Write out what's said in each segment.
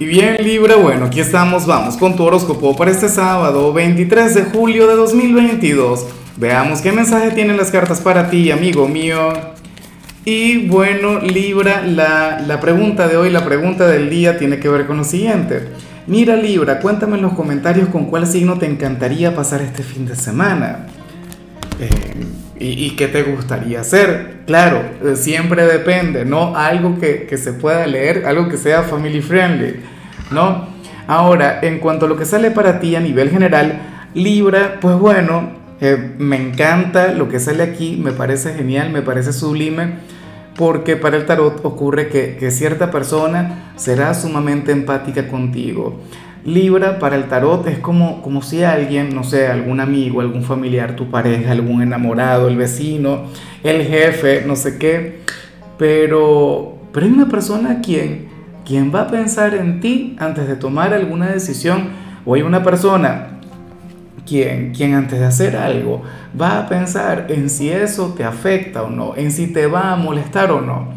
Y bien Libra, bueno, aquí estamos, vamos con tu horóscopo para este sábado 23 de julio de 2022. Veamos qué mensaje tienen las cartas para ti, amigo mío. Y bueno, Libra, la, la pregunta de hoy, la pregunta del día tiene que ver con lo siguiente. Mira Libra, cuéntame en los comentarios con cuál signo te encantaría pasar este fin de semana. Eh, ¿Y, qué te gustaría hacer? Claro, eh, siempre depende, ¿no? Algo que, que, se pueda leer, algo que sea family friendly, ¿no? Ahora, en cuanto a lo que sale para ti a nivel general, Libra, pues bueno, eh, me encanta lo que sale aquí, me parece genial, me parece sublime, porque para el tarot ocurre que, que cierta persona será sumamente empática contigo Libra para el tarot es como, como si alguien, no sé, algún amigo, algún familiar, tu pareja, algún enamorado, el vecino, el jefe, no sé qué, pero, pero hay una persona quien, quien va a pensar en ti antes de tomar alguna decisión, o hay una persona quien, quien antes de hacer algo va a pensar en si eso te afecta o no, en si te va a molestar o no.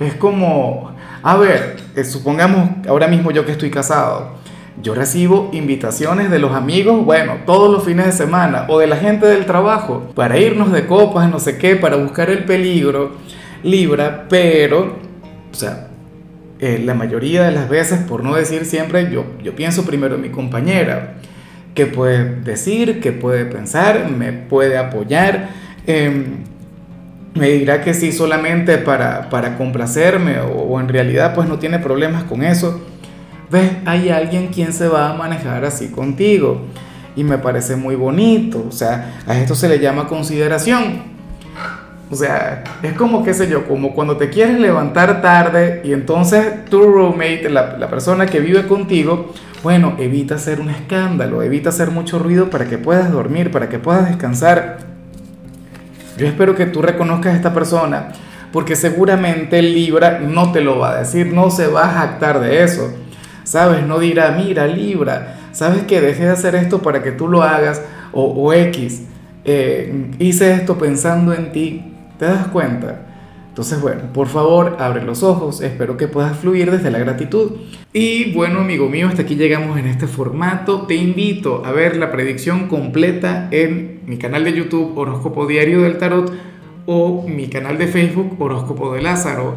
Es como, a ver, eh, supongamos ahora mismo yo que estoy casado, yo recibo invitaciones de los amigos, bueno, todos los fines de semana, o de la gente del trabajo, para irnos de copas, no sé qué, para buscar el peligro, Libra, pero, o sea, eh, la mayoría de las veces, por no decir siempre, yo, yo pienso primero en mi compañera, que puede decir, que puede pensar, me puede apoyar, em, me dirá que sí solamente para, para complacerme o, o en realidad pues no tiene problemas con eso ves, hay alguien quien se va a manejar así contigo. Y me parece muy bonito. O sea, a esto se le llama consideración. O sea, es como, qué sé yo, como cuando te quieres levantar tarde y entonces tu roommate, la, la persona que vive contigo, bueno, evita hacer un escándalo, evita hacer mucho ruido para que puedas dormir, para que puedas descansar. Yo espero que tú reconozcas a esta persona, porque seguramente Libra no te lo va a decir, no se va a jactar de eso. ¿Sabes? No dirá, mira, Libra, ¿sabes que dejé de hacer esto para que tú lo hagas? O, X, eh, hice esto pensando en ti, ¿te das cuenta? Entonces, bueno, por favor, abre los ojos, espero que puedas fluir desde la gratitud. Y bueno, amigo mío, hasta aquí llegamos en este formato. Te invito a ver la predicción completa en mi canal de YouTube Horóscopo Diario del Tarot o mi canal de Facebook Horóscopo de Lázaro.